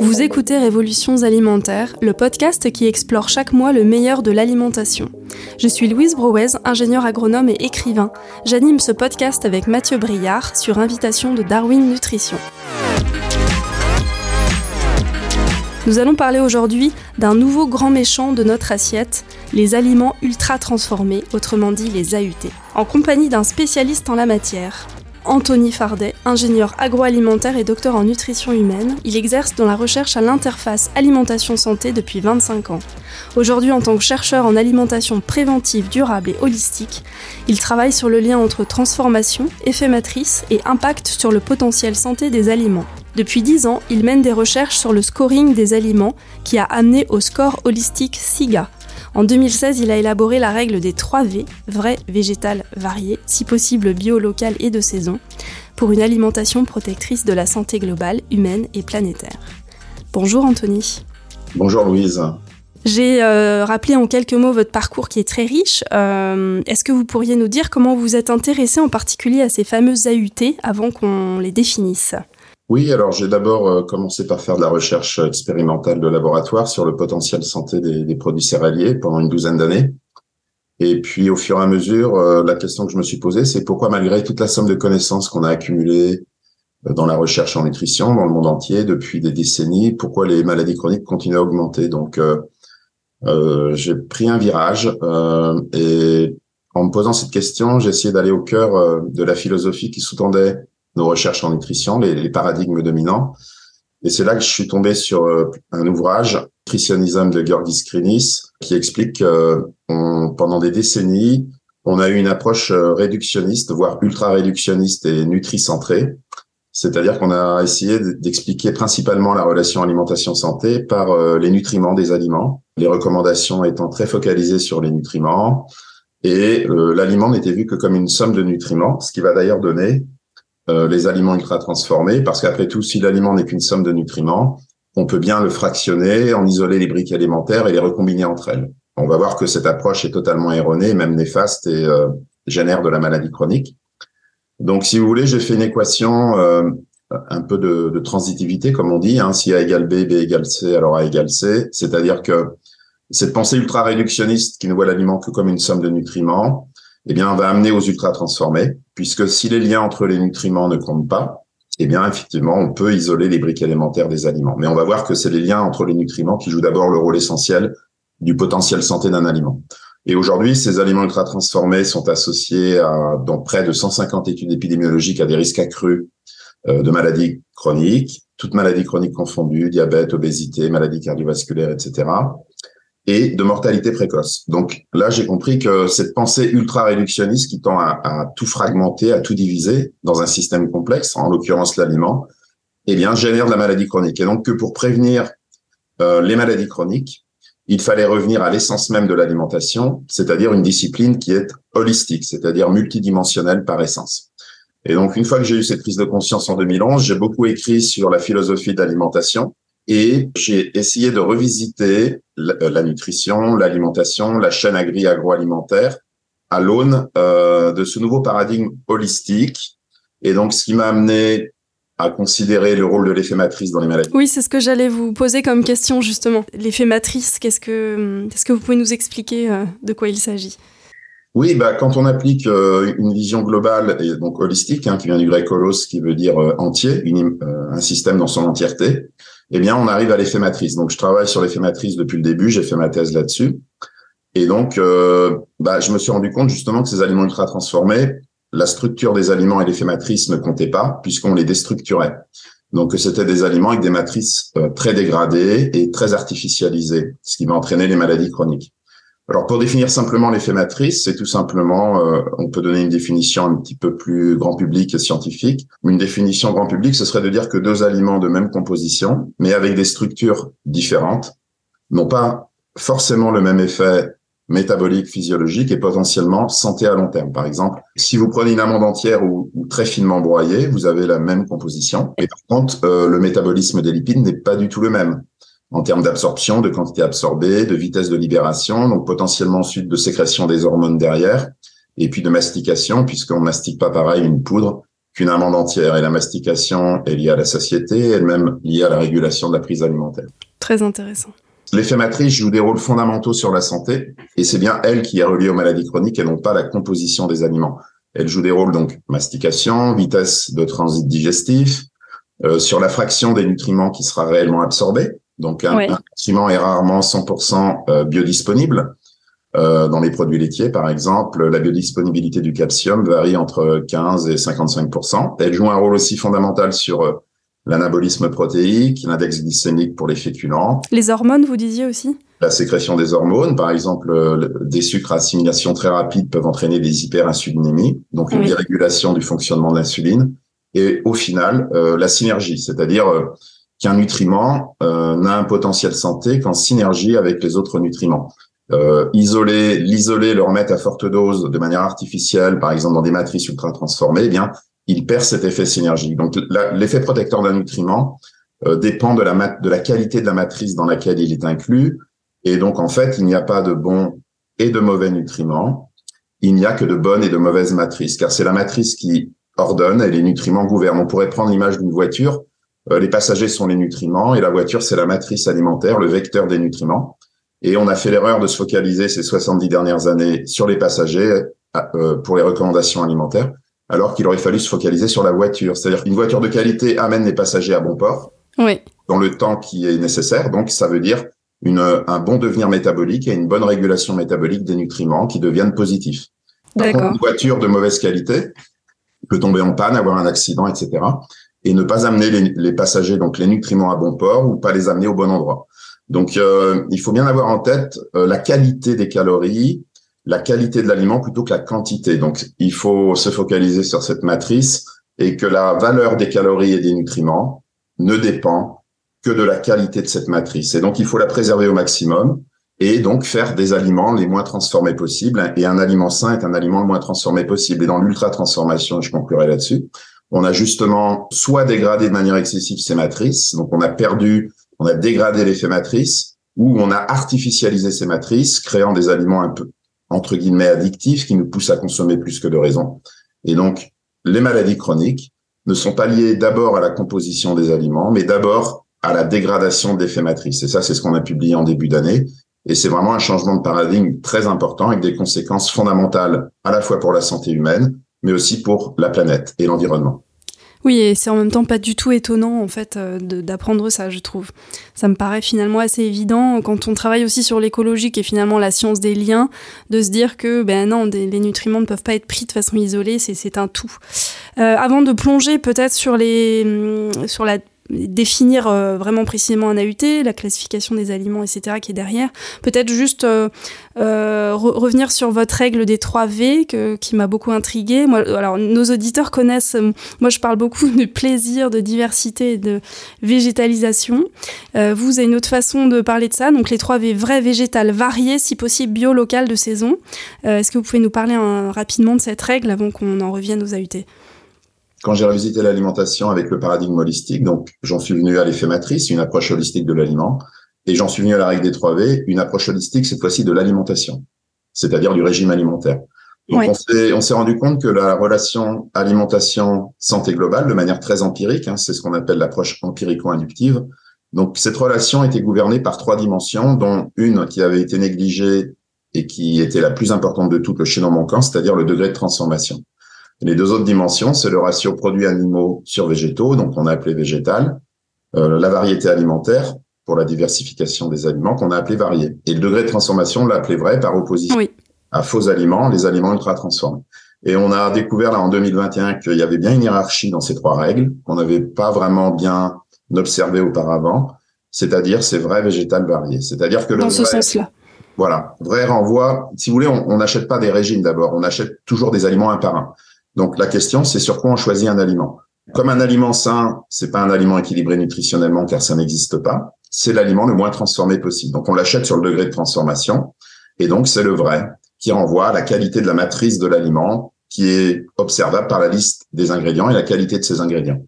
Vous écoutez Révolutions alimentaires, le podcast qui explore chaque mois le meilleur de l'alimentation. Je suis Louise Brouez, ingénieure agronome et écrivain. J'anime ce podcast avec Mathieu Briard sur invitation de Darwin Nutrition. Nous allons parler aujourd'hui d'un nouveau grand méchant de notre assiette, les aliments ultra transformés, autrement dit les AUT, en compagnie d'un spécialiste en la matière. Anthony Fardet, ingénieur agroalimentaire et docteur en nutrition humaine. Il exerce dans la recherche à l'interface alimentation-santé depuis 25 ans. Aujourd'hui, en tant que chercheur en alimentation préventive, durable et holistique, il travaille sur le lien entre transformation, effet matrice et impact sur le potentiel santé des aliments. Depuis 10 ans, il mène des recherches sur le scoring des aliments qui a amené au score holistique SIGA, en 2016, il a élaboré la règle des 3 V, vrai, végétal, varié, si possible bio, local et de saison, pour une alimentation protectrice de la santé globale, humaine et planétaire. Bonjour Anthony. Bonjour Louise. J'ai euh, rappelé en quelques mots votre parcours qui est très riche. Euh, est-ce que vous pourriez nous dire comment vous êtes intéressé en particulier à ces fameuses AUT avant qu'on les définisse? Oui, alors j'ai d'abord euh, commencé par faire de la recherche expérimentale de laboratoire sur le potentiel santé des, produits céréaliers pendant une douzaine d'années. Et puis au fur et à mesure, euh, la question que je me suis posée, c'est pourquoi malgré toute la somme de connaissances qu'on a accumulées euh, dans la recherche en nutrition dans le monde entier depuis des décennies, pourquoi les maladies chroniques continuent à augmenter? Donc j'ai pris un virage et en me posant cette question, j'ai essayé d'aller au cœur de la philosophie qui sous-tendait nos recherches en nutrition, les, les paradigmes dominants. Et c'est là que je suis tombé sur euh, un ouvrage, Nutritionisme de Georgis Krinis, qui explique que pendant des décennies, on a eu une approche euh, réductionniste, voire ultra-réductionniste et nutricentrée. C'est-à-dire qu'on a essayé d'expliquer principalement la relation alimentation-santé par euh, les nutriments des aliments, les recommandations étant très focalisées sur les nutriments, et l'aliment n'était vu que comme une somme de nutriments, ce qui va d'ailleurs donner euh, les aliments ultra transformés, parce qu'après tout, si l'aliment n'est qu'une somme de nutriments, on peut bien le fractionner, en isoler les briques alimentaires et les recombiner entre elles. On va voir que cette approche est totalement erronée, même néfaste et euh, génère de la maladie chronique. Donc, si vous voulez, j'ai fait une équation euh, un peu de, de, transitivité, comme on dit. Hein, si A égale B, B égale C, alors A égale C. C'est-à-dire que cette pensée ultra réductionniste qui ne voit l'aliment que comme une somme de nutriments, eh bien, on va amener aux ultra transformés, puisque si les liens entre les nutriments ne comptent pas, eh bien, effectivement, on peut isoler les briques élémentaires des aliments. Mais on va voir que c'est les liens entre les nutriments qui jouent d'abord le rôle essentiel du potentiel santé d'un aliment. Et aujourd'hui, ces aliments ultra transformés sont associés à, près de 150 études épidémiologiques à des risques accrus euh, de maladies chroniques, toutes maladies chroniques confondues, diabète, obésité, maladies cardiovasculaires, etc et de mortalité précoce. Donc là, j'ai compris que cette pensée ultra réductionniste qui tend à, tout fragmenter, à tout diviser dans un système complexe, en l'occurrence l'aliment, eh bien, génère de la maladie chronique. Et donc que pour prévenir euh, les maladies chroniques, il fallait revenir à l'essence même de l'alimentation, c'est-à-dire une discipline qui est holistique, c'est-à-dire multidimensionnelle par essence. Et donc, une fois que j'ai eu cette prise de conscience en 2011, j'ai beaucoup écrit sur la philosophie d'alimentation, et j'ai essayé de revisiter la, euh, nutrition, l'alimentation, la chaîne agri-agroalimentaire à l'aune euh, de ce nouveau paradigme holistique. Et donc, ce qui m'a amené à considérer le rôle de l'effet matrice dans les maladies. Oui, c'est ce que j'allais vous poser comme question justement. L'effet matrice, qu'est-ce que, est-ce que vous pouvez nous expliquer euh, de quoi il s'agit? Oui, bah, quand on applique euh, une vision globale et donc holistique, hein, qui vient du grec holos, qui veut dire entier, une, un système dans son entièreté, eh bien, on arrive à l'effet matrice. Donc, je travaille sur l'effet matrice depuis le début. J'ai fait ma thèse là-dessus. Et donc, euh, bah, je me suis rendu compte justement que ces aliments ultra transformés, la structure des aliments et l'effet matrice ne comptaient pas puisqu'on les déstructurait. Donc, c'était des aliments avec des matrices euh, très dégradées et très artificialisées, ce qui va entraîner les maladies chroniques. Alors pour définir simplement l'effet matrice, c'est tout simplement, euh, on peut donner une définition un petit peu plus grand public et scientifique. Une définition grand public, ce serait de dire que deux aliments de même composition, mais avec des structures différentes, n'ont pas forcément le même effet métabolique, physiologique et potentiellement santé à long terme. Par exemple, si vous prenez une amande entière ou, très finement broyée, vous avez la même composition. Et par contre, euh, le métabolisme des lipides n'est pas du tout le même en termes d'absorption, de quantité absorbée, de vitesse de libération, donc potentiellement ensuite de sécrétion des hormones derrière, et puis de mastication, puisqu'on mastique pas pareil une poudre qu'une amande entière. Et la mastication est liée à la satiété, elle-même liée à la régulation de la prise alimentaire. Très intéressant. L'effet matrice joue des rôles fondamentaux sur la santé, et c'est bien elle qui est reliée aux maladies chroniques et non pas la composition des aliments. Elle joue des rôles donc mastication, vitesse de transit digestif, euh, sur la fraction des nutriments qui sera réellement absorbée. Donc un, nutriment est rarement 100% euh, biodisponible. Euh, dans les produits laitiers, par exemple, la biodisponibilité du calcium varie entre 15 et 55% Elle joue un rôle aussi fondamental sur euh, l'anabolisme protéique, l'index glycémique pour les féculents. Les hormones, vous disiez aussi? La sécrétion des hormones, par exemple, euh, des sucres à assimilation très rapide peuvent entraîner des hyperinsulinémies, donc une dérégulation du fonctionnement de l'insuline. Et au final, la synergie, c'est-à-dire qu'un nutriment n'a un potentiel santé qu'en synergie avec les autres nutriments euh, isoler, l'isoler, le remettre à forte dose de manière artificielle, par exemple dans des matrices ultra transformées, eh bien, il perd cet effet synergique. Donc, l'effet protecteur d'un nutriment euh, dépend de la, de la qualité de la matrice dans laquelle il est inclus. Et donc, en fait, il n'y a pas de bons et de mauvais nutriments. Il n'y a que de bonnes et de mauvaises matrices, car c'est la matrice qui ordonne et les nutriments gouvernent. On pourrait prendre l'image d'une voiture. Euh, les passagers sont les nutriments et la voiture, c'est la matrice alimentaire, le vecteur des nutriments. Et on a fait l'erreur de se focaliser ces 70 dernières années sur les passagers euh, pour les recommandations alimentaires, alors qu'il aurait fallu se focaliser sur la voiture. C'est-à-dire qu'une voiture de qualité amène les passagers à bon port oui. dans le temps qui est nécessaire. Donc, ça veut dire une, un bon devenir métabolique et une bonne régulation métabolique des nutriments qui deviennent positifs. D'accord. Une voiture de mauvaise qualité peut tomber en panne, avoir un accident, etc. Et ne pas amener les, les passagers, donc les nutriments à bon port ou pas les amener au bon endroit. Donc, euh, il faut bien avoir en tête euh, la qualité des calories, la qualité de l'aliment plutôt que la quantité. Donc, il faut se focaliser sur cette matrice et que la valeur des calories et des nutriments ne dépend que de la qualité de cette matrice. Et donc, il faut la préserver au maximum et donc faire des aliments les moins transformés possibles. Et un aliment sain est un aliment le moins transformé possible. Et dans l'ultra transformation, je conclurai là-dessus, on a justement soit dégradé de manière excessive ces matrices, donc on a perdu on a dégradé l'effet matrice ou on a artificialisé ces matrices, créant des aliments un peu, entre guillemets, addictifs qui nous poussent à consommer plus que de raison. Et donc, les maladies chroniques ne sont pas liées d'abord à la composition des aliments, mais d'abord à la dégradation d'effets matrices. Et ça, c'est ce qu'on a publié en début d'année. Et c'est vraiment un changement de paradigme très important avec des conséquences fondamentales à la fois pour la santé humaine, mais aussi pour la planète et l'environnement. Oui, et c'est en même temps pas du tout étonnant en fait euh, d'apprendre ça, je trouve. Ça me paraît finalement assez évident quand on travaille aussi sur l'écologique et finalement la science des liens, de se dire que ben non, les nutriments ne peuvent pas être pris de façon isolée, c'est un tout. Euh, avant de plonger peut-être sur les hum, sur la définir euh, vraiment précisément un AUT, la classification des aliments, etc., qui est derrière. Peut-être juste euh, euh, revenir sur votre règle des 3 V que, qui m'a beaucoup intriguée. Moi, alors, nos auditeurs connaissent, moi je parle beaucoup de plaisir, de diversité et de végétalisation. vous avez une autre façon de parler de ça, donc les 3 V, vrai, végétal, varié, si possible bio, local, de saison. Est-ce que vous pouvez nous parler rapidement de cette règle avant qu'on en revienne aux AUT quand j'ai revisité l'alimentation avec le paradigme holistique, donc j'en suis venu à l'effet matrice, une approche holistique de l'aliment, et j'en suis venu à la règle des 3 V, une approche holistique cette fois-ci de l'alimentation, c'est-à-dire du régime alimentaire. Donc on s'est rendu compte que la relation alimentation-santé globale, de manière très empirique, hein, c'est ce qu'on appelle l'approche empirico-inductive, donc cette relation était gouvernée par trois dimensions, dont une qui avait été négligée et qui était la plus importante de toutes, le chaînon manquant, c'est-à-dire le degré de transformation. Les deux autres dimensions, c'est le ratio produits animaux sur végétaux, donc on a appelé végétal, euh, la variété alimentaire pour la diversification des aliments qu'on a appelé varié. Et le degré de transformation, on l'a appelé vrai par opposition à faux aliments, les aliments ultra transformés. Et on a découvert là en 2021 qu'il y avait bien une hiérarchie dans ces trois règles qu'on n'avait pas vraiment bien observé auparavant, c'est-à-dire c'est vrai végétal varié. C'est-à-dire que dans le ce sens-là. Voilà, vrai renvoie. Si vous voulez, on n'achète pas des régimes d'abord, on achète toujours des aliments un par un. Donc la question, c'est sur quoi on choisit un aliment. Comme un aliment sain, c'est pas un aliment équilibré nutritionnellement car ça n'existe pas. C'est l'aliment le moins transformé possible. Donc on l'achète sur le degré de transformation et donc c'est le vrai qui renvoie à la qualité de la matrice de l'aliment qui est observable par la liste des ingrédients et la qualité de ces ingrédients.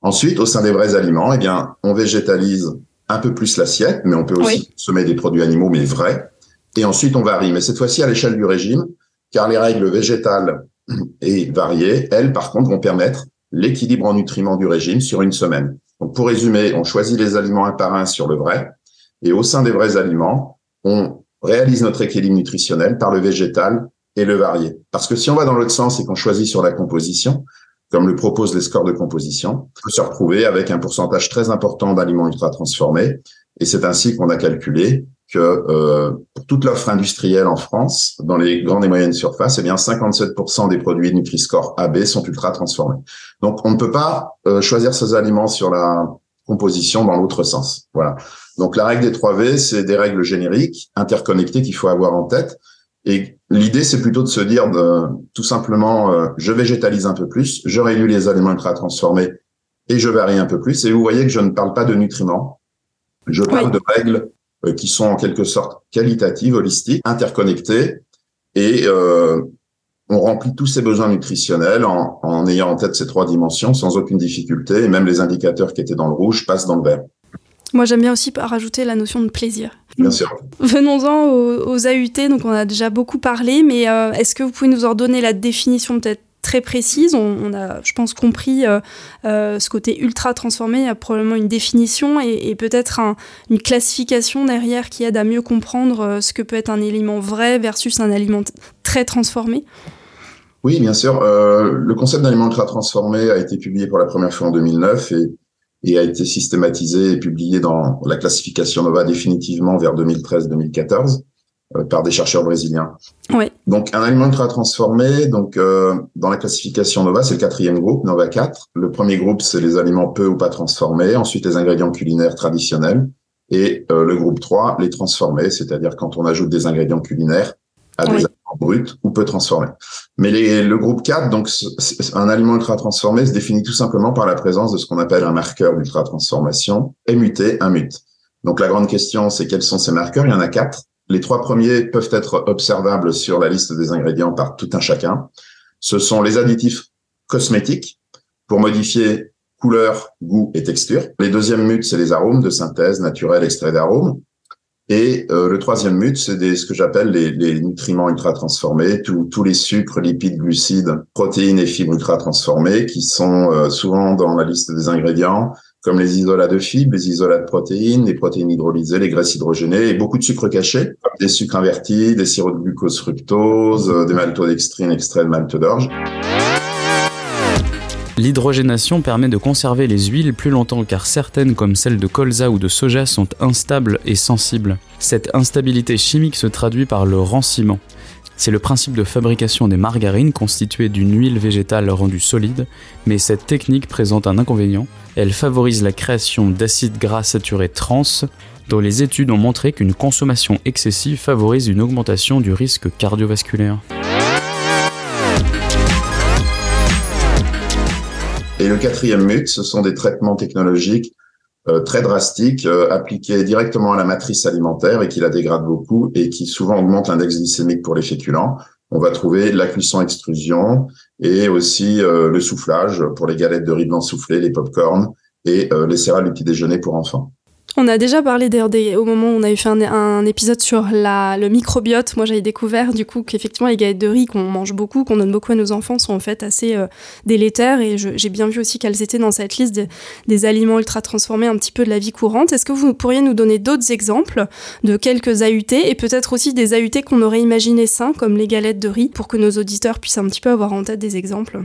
Ensuite, au sein des vrais aliments, eh bien, on végétalise un peu plus l'assiette, mais on peut aussi consommer des produits animaux, mais vrais. Et ensuite, on varie, mais cette fois-ci à l'échelle du régime, car les règles végétales et variées, elles, par contre, vont permettre l'équilibre en nutriments du régime sur une semaine. Donc, pour résumer, on choisit les aliments un par un sur le vrai, et au sein des vrais aliments, on réalise notre équilibre nutritionnel par le végétal et le varié. Parce que si on va dans l'autre sens et qu'on choisit sur la composition, comme le proposent les scores de composition, on peut se retrouver avec un pourcentage très important d'aliments ultra transformés. Et c'est ainsi qu'on a calculé que euh, pour toute l'offre industrielle en France, dans les grandes et moyennes surfaces, eh bien 57% des produits Nutri-Score AB sont ultra transformés. Donc on ne peut pas euh, choisir ces aliments sur la composition dans l'autre sens. Voilà. Donc la règle des 3 V, c'est des règles génériques, interconnectées qu'il faut avoir en tête. Et l'idée, c'est plutôt de se dire de, tout simplement, euh, je végétalise un peu plus, je réduis les aliments ultra transformés et je varie un peu plus. Et vous voyez que je ne parle pas de nutriments, je parle de règles qui sont en quelque sorte qualitatives, holistiques, interconnectées, et euh, on remplit tous ses besoins nutritionnels en, en ayant en tête ces trois dimensions sans aucune difficulté, et même les indicateurs qui étaient dans le rouge passent dans le vert. Moi, j'aime bien aussi rajouter la notion de plaisir. Bien sûr. Venons-en aux, AUT. Donc, on a déjà beaucoup parlé, mais euh, est-ce que vous pouvez nous en donner la définition peut-être très précise on, a, je pense, compris euh, euh, ce côté ultra transformé. Il y a probablement une définition et, peut-être une classification derrière qui aide à mieux comprendre ce que peut être un aliment vrai versus un aliment très transformé. Oui, bien sûr. le concept d'aliment ultra transformé a été publié pour la première fois en 2009 et et a été systématisé et publié dans la classification Nova définitivement vers 2013-2014 euh, par des chercheurs brésiliens. Ouais. Donc un aliment ultra transformé, donc euh, dans la classification Nova, c'est le quatrième groupe, Nova 4. Le premier groupe, c'est les aliments peu ou pas transformés, ensuite les ingrédients culinaires traditionnels, et euh, le groupe 3, les transformés, c'est-à-dire quand on ajoute des ingrédients culinaires à des brut ou peu transformé. Mais les, le groupe 4, donc un aliment ultra transformé, se définit tout simplement par la présence de ce qu'on appelle un marqueur d'ultra transformation, muté, un mut. Donc la grande question, c'est quels sont ces marqueurs? Il y en a quatre. Les trois premiers peuvent être observables sur la liste des ingrédients par tout un chacun. Ce sont les additifs cosmétiques pour modifier couleur, goût et texture. Les deuxièmes mutes, c'est les arômes de synthèse naturels extraits d'arômes. Et euh, le troisième mut, c'est ce que j'appelle les, les, nutriments ultra transformés, tous les sucres, lipides, glucides, protéines et fibres ultra transformés, qui sont euh, souvent dans la liste des ingrédients, comme les isolats de fibres, les isolats de protéines, les protéines hydrolysées, les graisses hydrogénées et beaucoup de sucres cachés, des sucres invertis, des sirops de glucose fructose, euh, des maltodextrines extraits de malte d'orge. L'hydrogénation permet de conserver les huiles plus longtemps car certaines comme celles de colza ou de soja sont instables et sensibles. Cette instabilité chimique se traduit par le ranciment. C'est le principe de fabrication des margarines constituées d'une huile végétale rendue solide, mais cette technique présente un inconvénient. Elle favorise la création d'acides gras saturés trans, dont les études ont montré qu'une consommation excessive favorise une augmentation du risque cardiovasculaire. Et le quatrième mythe, ce sont des traitements technologiques très drastiques euh, appliqués directement à la matrice alimentaire et qui la dégradent beaucoup et qui souvent augmentent l'index glycémique pour les féculents. On va trouver la cuisson-extrusion et aussi euh, le soufflage pour les galettes de riz blanc soufflé, les pop-corn et les céréales du petit déjeuner pour enfants. On a déjà parlé d'ailleurs au moment où on avait fait un, épisode sur la, le microbiote. Moi, j'avais découvert du coup qu'effectivement les galettes de riz qu'on mange beaucoup, qu'on donne beaucoup à nos enfants, sont en fait assez euh, délétères. Et j'ai bien vu aussi qu'elles étaient dans cette liste des aliments ultra transformés un petit peu de la vie courante. Est-ce que vous pourriez nous donner d'autres exemples de quelques AUT et peut-être aussi des AUT qu'on aurait imaginé sains, comme les galettes de riz, pour que nos auditeurs puissent un petit peu avoir en tête des exemples?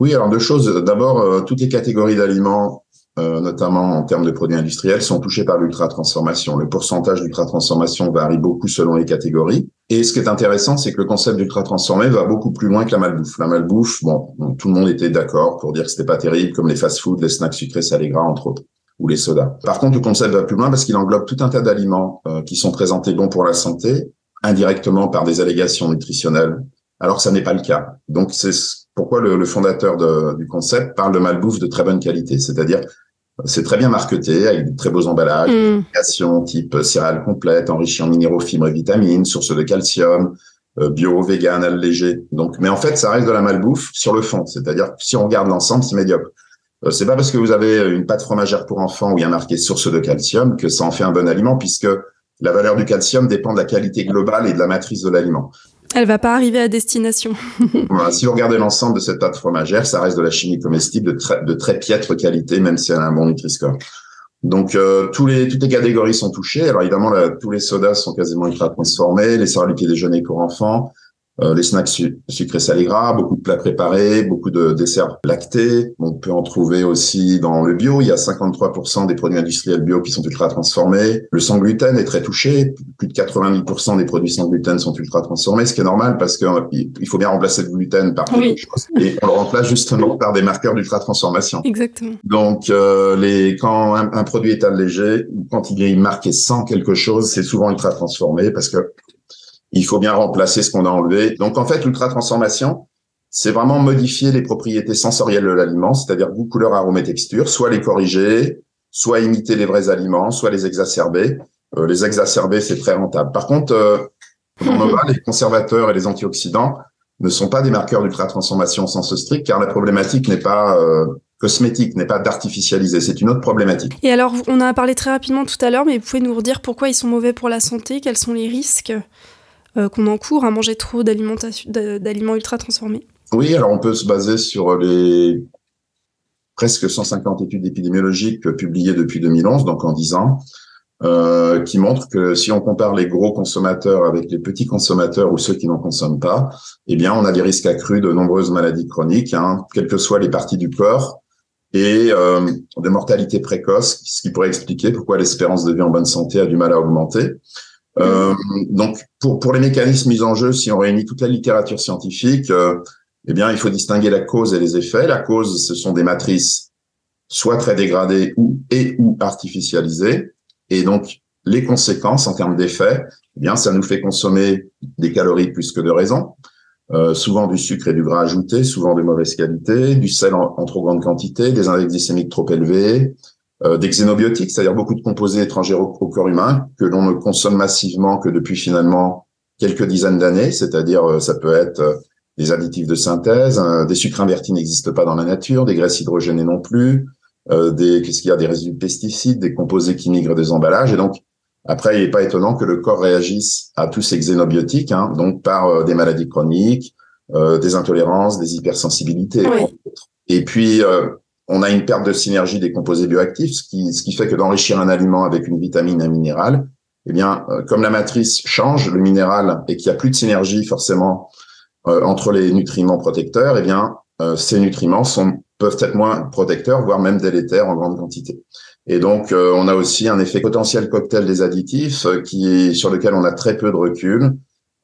Oui, alors deux choses. D'abord, euh, toutes les catégories d'aliments euh, notamment en termes de produits industriels, sont touchés par l'ultra-transformation. Le pourcentage d'ultra-transformation varie beaucoup selon les catégories. Et ce qui est intéressant, c'est que le concept d'ultra-transformé va beaucoup plus loin que la malbouffe. La malbouffe, bon, tout le monde était d'accord pour dire que c'était pas terrible, comme les fast-foods, les snacks sucrés, salés, gras, entre autres ou les sodas. Par contre, le concept va plus loin parce qu'il englobe tout un tas d'aliments euh, qui sont présentés bons pour la santé, indirectement par des allégations nutritionnelles, alors que ça n'est pas le cas. Donc, c'est pourquoi le, fondateur du concept parle de malbouffe de très bonne qualité, c'est-à-dire c'est très bien marketé avec de très beaux emballages, mm. type céréales complètes, enrichies en minéraux, fibres et vitamines, source de calcium, euh, bio, vegan, allégé. Donc, mais en fait, ça reste de la malbouffe sur le fond. C'est-à-dire si on regarde l'ensemble, c'est médiocre. Euh, c'est pas parce que vous avez une pâte fromagère pour enfants où il y a marqué source de calcium que ça en fait un bon aliment, puisque la valeur du calcium dépend de la qualité globale et de la matrice de l'aliment. Elle va pas arriver à destination. si vous regardez l'ensemble de cette pâte fromagère, ça reste de la chimie comestible de très, de très piètre qualité, même si elle a un bon Nutri-Score. Donc euh, tous les toutes les catégories sont touchées. Alors évidemment, tous les sodas sont quasiment ultra transformés, les céréales déjeuner pour enfants, euh, les snacks sucrés salés gras, beaucoup de plats préparés, beaucoup de desserts lactés. On peut en trouver aussi dans le bio. Il y a 53% des produits industriels bio qui sont ultra transformés. Le sans gluten est très touché. Plus de 90% des produits sans gluten sont ultra transformés, ce qui est normal parce qu'il faut bien remplacer le gluten par oui. chose. Et on le remplace justement par des marqueurs d'ultra transformation. Exactement. Donc euh, les quand un, un, produit est allégé quand il est marqué sans quelque chose, c'est souvent ultra transformé parce que il faut bien remplacer ce qu'on a enlevé. Donc en fait, l'ultra-transformation, c'est vraiment modifier les propriétés sensorielles de l'aliment, c'est-à-dire goût, couleur, arôme et texture, soit les corriger, soit imiter les vrais aliments, soit les exacerber. Euh, les exacerber, c'est très rentable. Par contre, euh, les conservateurs et les antioxydants ne sont pas des marqueurs d'ultra-transformation au sens strict, car la problématique n'est pas euh, cosmétique, n'est pas d'artificialiser. C'est une autre problématique. Et alors, on a parlé très rapidement tout à l'heure, mais vous pouvez nous redire pourquoi ils sont mauvais pour la santé Quels sont les risques? Qu'on encourt à manger trop d'aliments ultra transformés Oui, alors on peut se baser sur les presque 150 études épidémiologiques publiées depuis 2011, donc en 10 ans, euh, qui montrent que si on compare les gros consommateurs avec les petits consommateurs ou ceux qui n'en consomment pas, eh bien, on a des risques accrus de nombreuses maladies chroniques, hein, quelles que soient les parties du corps, et euh, de mortalité précoce, ce qui pourrait expliquer pourquoi l'espérance de vie en bonne santé a du mal à augmenter. Euh, donc, pour, pour les mécanismes mis en jeu, si on réunit toute la littérature scientifique, euh, eh bien, il faut distinguer la cause et les effets. La cause, ce sont des matrices soit très dégradées ou et ou artificialisées, et donc les conséquences en termes d'effets, eh bien, ça nous fait consommer des calories plus que de raison, euh, souvent du sucre et du gras ajouté, souvent de mauvaise qualité, du sel en, en trop grande quantité, des index glycémiques trop élevés, des xénobiotiques, c'est-à-dire beaucoup de composés étrangers au, corps humain que l'on ne consomme massivement que depuis finalement quelques dizaines d'années, c'est-à-dire euh, ça peut être euh, des additifs de synthèse, des sucres invertis n'existent pas dans la nature, des graisses hydrogénées non plus, des qu'est-ce qu'il y a des résidus de pesticides, des composés qui migrent des emballages. Et donc après il n'est pas étonnant que le corps réagisse à tous ces xénobiotiques, hein, donc par des maladies chroniques, des intolérances, des hypersensibilités. Et puis on a une perte de synergie des composés bioactifs, ce qui, ce qui fait que d'enrichir un aliment avec une vitamine, un minéral, eh bien, euh, comme la matrice change, le minéral, et qu'il n'y a plus de synergie forcément euh, entre les nutriments protecteurs, eh bien, euh, ces nutriments sont, peuvent être moins protecteurs, voire même délétères en grande quantité. Et donc, on a aussi un effet potentiel cocktail des additifs qui sur lequel on a très peu de recul.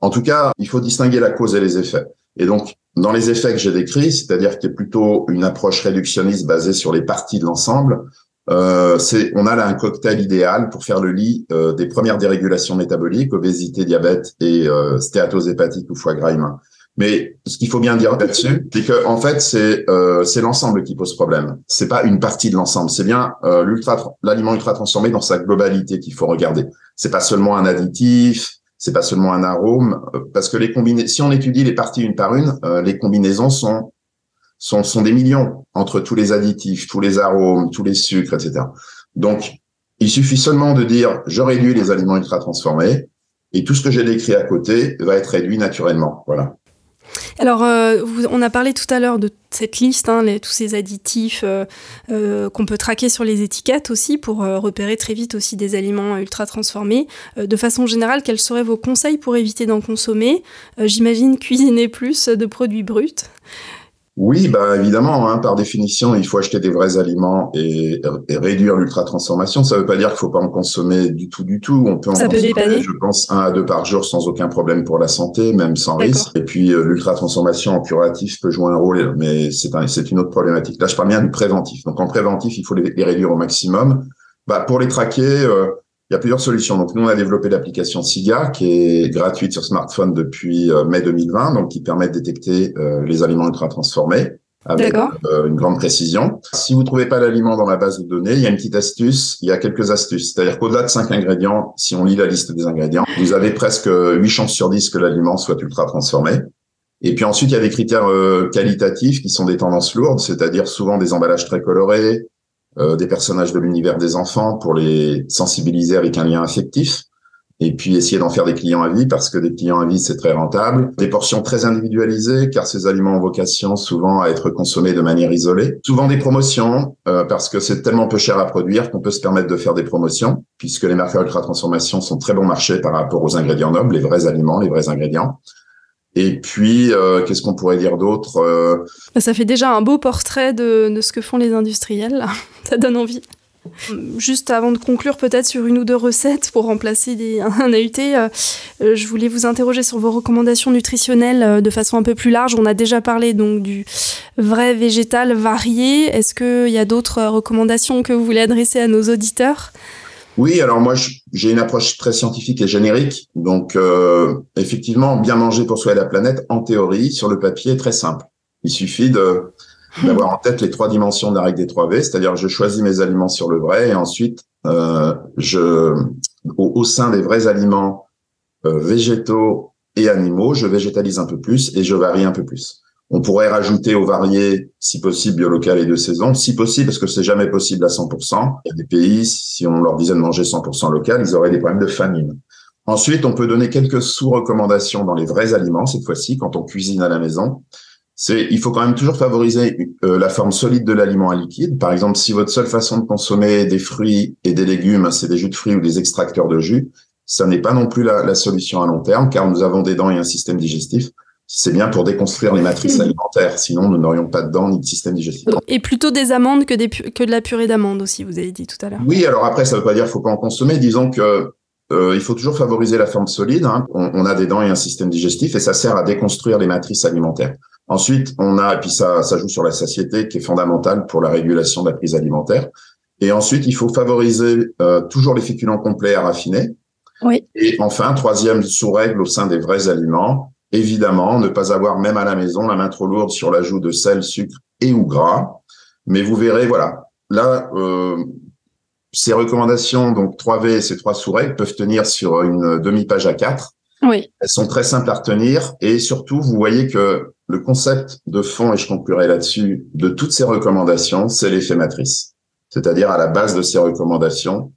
En tout cas, il faut distinguer la cause et les effets. Et donc, dans les effets que j'ai décrits, c'est-à-dire qu'il y a plutôt une approche réductionniste basée sur les parties de l'ensemble, euh, c'est, on a là un cocktail idéal pour faire le lit euh, des premières dérégulations métaboliques, obésité, diabète et euh, stéatose hépatique ou foie gras humain. Mais ce qu'il faut bien dire là-dessus, c'est que en fait c'est euh, c'est l'ensemble qui pose problème. C'est pas une partie de l'ensemble. C'est bien euh, l'ultra l'aliment ultra transformé dans sa globalité qu'il faut regarder. C'est pas seulement un additif, c'est pas seulement un arôme, euh, parce que les combinaisons, si on étudie les parties une par une, euh, les combinaisons sont, sont, sont des millions entre tous les additifs, tous les arômes, tous les sucres, etc. Donc, il suffit seulement de dire je réduis les aliments ultra transformés et tout ce que j'ai décrit à côté va être réduit naturellement. Voilà. Alors, euh, on a parlé tout à l'heure de cette liste, hein, tous ces additifs euh, euh, qu'on peut traquer sur les étiquettes aussi pour repérer très vite aussi des aliments ultra transformés. de façon générale, quels seraient vos conseils pour éviter d'en consommer? J'imagine cuisiner plus de produits bruts. Oui, bah évidemment, hein, par définition, il faut acheter des vrais aliments et, réduire l'ultra-transformation. Ça ne veut pas dire qu'il faut pas en consommer du tout, du tout. On peut en consommer, je pense, un à deux par jour sans aucun problème pour la santé, même sans risque. Et puis euh, l'ultra-transformation en curatif peut jouer un rôle, mais c'est un, c'est une autre problématique. Là, je parle bien du préventif. Donc en préventif, il faut les, réduire au maximum. Bah, pour les traquer, euh, il y a plusieurs solutions. Donc, nous, on a développé l'application SIGA, qui est gratuite sur smartphone depuis euh, mai 2020, donc qui permet de détecter euh, les aliments ultra transformés avec euh, une grande précision. Si vous trouvez pas l'aliment dans la base de données, il y a une petite astuce, il y a quelques astuces. C'est-à-dire qu'au-delà de cinq ingrédients, si on lit la liste des ingrédients, vous avez presque 8 chances sur 10 que l'aliment soit ultra transformé. Et puis ensuite, il y a des critères qualitatifs qui sont des tendances lourdes, c'est-à-dire souvent des emballages très colorés, euh, des personnages de l'univers des enfants pour les sensibiliser avec un lien affectif. et puis essayer d'en faire des clients à vie parce que des clients à vie c'est très rentable. Des portions très individualisées car ces aliments ont vocation souvent à être consommés de manière isolée. Souvent des promotions euh, parce que c'est tellement peu cher à produire qu'on peut se permettre de faire des promotions puisque les marques ultra transformation sont très bon marché par rapport aux ingrédients nobles, les vrais aliments, les vrais ingrédients. Et puis, euh, qu'est-ce qu'on pourrait dire d'autre euh? Ça fait déjà un beau portrait de, de ce que font les industriels. Ça donne envie. Juste avant de conclure peut-être sur une ou deux recettes pour remplacer des, un AUT, euh, euh, je voulais vous interroger sur vos recommandations nutritionnelles euh, de façon un peu plus large. On a déjà parlé donc du vrai végétal varié. Est-ce qu'il y a d'autres recommandations que vous voulez adresser à nos auditeurs? Oui, alors moi j'ai une approche très scientifique et générique. Donc effectivement, bien manger pour soigner la planète, en théorie, sur le papier, est très simple. Il suffit d'avoir en tête les trois dimensions de la règle des trois V, c'est-à-dire je choisis mes aliments sur le vrai et ensuite euh, je au, sein des vrais aliments euh, végétaux et animaux, je végétalise un peu plus et je varie un peu plus. On pourrait rajouter aux variés, si possible, biolocal et de saison, si possible, parce que c'est jamais possible à 100%. Il y a des pays, si on leur disait de manger 100% local, ils auraient des problèmes de famine. Ensuite, on peut donner quelques sous-recommandations dans les vrais aliments, cette fois-ci, quand on cuisine à la maison c'est il faut quand même toujours favoriser euh, la forme solide de l'aliment à liquide. Par exemple, si votre seule façon de consommer des fruits et des légumes, c'est des jus de fruits ou des extracteurs de jus, ça n'est pas non plus la, la, solution à long terme, car nous avons des dents et un système digestif. C'est bien pour déconstruire les matrices alimentaires, sinon nous n'aurions pas de dents ni de système digestif. Et plutôt des amandes que, des que de la purée d'amandes aussi, vous avez dit tout à l'heure. Oui, alors après, ça ne veut pas dire qu'il faut pas en consommer. Disons que euh, il faut toujours favoriser la forme solide. Hein. On, on, a des dents et un système digestif, et ça sert à déconstruire les matrices alimentaires. Ensuite, on a, et puis ça, ça joue sur la satiété qui est fondamentale pour la régulation de la prise alimentaire. Et ensuite, il faut favoriser euh, toujours les féculents complets à raffiner. Oui. Et enfin, troisième sous-règle au sein des vrais aliments, évidemment, ne pas avoir même à la maison la main trop lourde sur l'ajout de sel, sucre et ou gras. Mais vous verrez, voilà, là, euh, ces recommandations, donc 3V et ces trois sous-règles peuvent tenir sur une demi-page à 4. Oui. Elles sont très simples à retenir et surtout, vous voyez que le concept de fond, et je conclurai là-dessus, de toutes ces recommandations, c'est l'effet matrice. C'est-à-dire à la base de ces recommandations,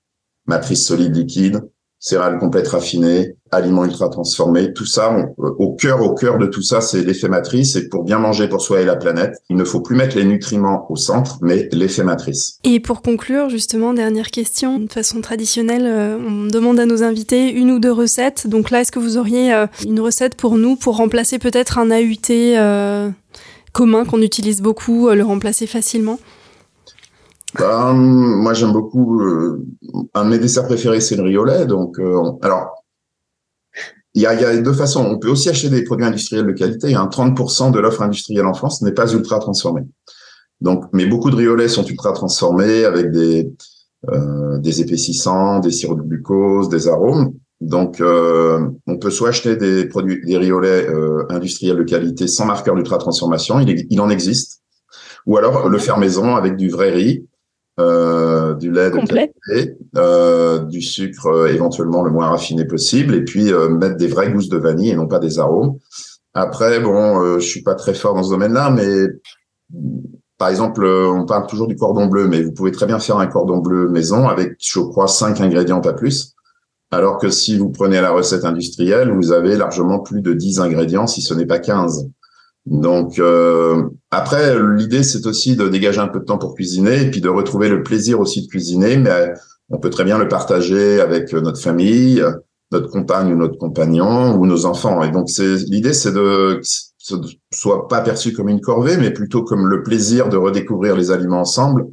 matrice solide liquide, céréales complètes raffinées, aliments ultra transformés, tout ça, euh, au cœur, au cœur de tout ça, c'est l'effet matrice. Et pour bien manger pour soi et la planète, il ne faut plus mettre les nutriments au centre, mais l'effet matrice. Et pour conclure, justement, dernière question, de façon traditionnelle, euh, on demande à nos invités une ou deux recettes. Donc là, est-ce que vous auriez euh, une recette pour nous pour remplacer peut-être un AUT commun qu'on utilise beaucoup, le remplacer facilement? Ben, moi, j'aime beaucoup. Euh, un de mes desserts préférés, c'est le lait. Donc, euh, alors, il y a, y a, deux façons. On peut aussi acheter des produits industriels de qualité. Hein. 30% de l'offre industrielle en France n'est pas ultra transformée. Donc, mais beaucoup de lait sont ultra transformés avec des euh, des épaississants, des sirops de glucose, des arômes. Donc, euh, on peut soit acheter des produits, des lait euh, industriels de qualité sans marqueur d'ultra transformation. Il, il en existe. Ou alors le faire maison avec du vrai riz euh, du lait de qualité, euh, du sucre euh, éventuellement le moins raffiné possible, et puis euh, mettre des vraies gousses de vanille et non pas des arômes. Après, bon, je suis pas très fort dans ce domaine-là, mais par exemple, on parle toujours du cordon bleu, mais vous pouvez très bien faire un cordon bleu maison avec, je crois, cinq ingrédients pas plus. Alors que si vous prenez la recette industrielle, vous avez largement plus de 10 ingrédients, si ce n'est pas 15. Donc euh, après, l'idée c'est aussi de dégager un peu de temps pour cuisiner et puis de retrouver le plaisir aussi de cuisiner, mais on peut très bien le partager avec notre famille, notre compagne ou notre compagnon ou nos enfants. Et donc c'est l'idée, c'est de ce soit pas perçu comme une corvée, mais plutôt comme le plaisir de redécouvrir les aliments ensemble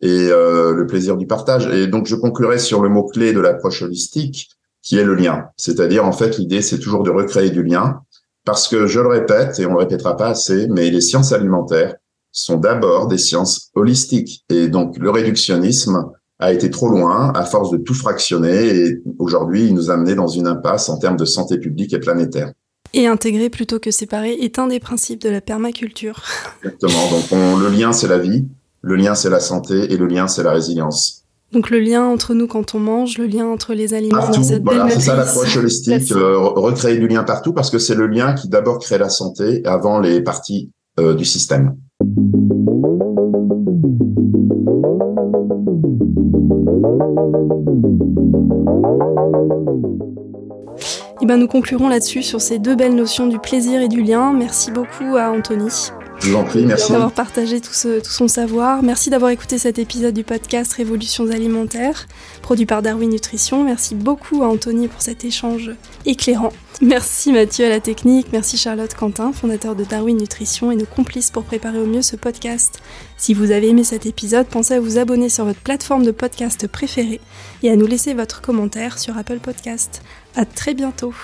et euh, le plaisir du partage. Et donc je conclurai sur le mot clé de l'approche holistique, qui est le lien. C'est-à-dire en fait l'idée c'est toujours de recréer du lien parce que, je le répète, et on le répétera pas assez, mais les sciences alimentaires sont d'abord des sciences holistiques. Et donc, le réductionnisme a été trop loin à force de tout fractionner et aujourd'hui, il nous a amené dans une impasse en termes de santé publique et planétaire. Et intégrer plutôt que séparer est un des principes de la permaculture. Exactement. Donc, le lien, c'est la vie, le lien, c'est la santé et le lien, c'est la résilience. Donc le lien entre nous quand on mange, le lien entre les aliments partout, voilà, c'est ça l'approche holistique, euh, recréer du lien partout parce que c'est le lien qui d'abord crée la santé avant les parties euh, du système. Et eh ben nous conclurons là-dessus sur ces deux belles notions du plaisir et du lien. Merci beaucoup à Anthony. Je vous en prie, merci. D'avoir partagé tout, tout son savoir. Merci d'avoir écouté cet épisode du podcast Révolutions alimentaires, produit par Darwin Nutrition. Merci beaucoup à Anthony pour cet échange éclairant. Merci Mathieu à la technique, merci Charlotte Quentin, fondateur de Darwin Nutrition et nos complices pour préparer au mieux ce podcast. Si vous avez aimé cet épisode, pensez à vous abonner sur votre plateforme de podcast préférée et à nous laisser votre commentaire sur Apple Podcast. À très bientôt.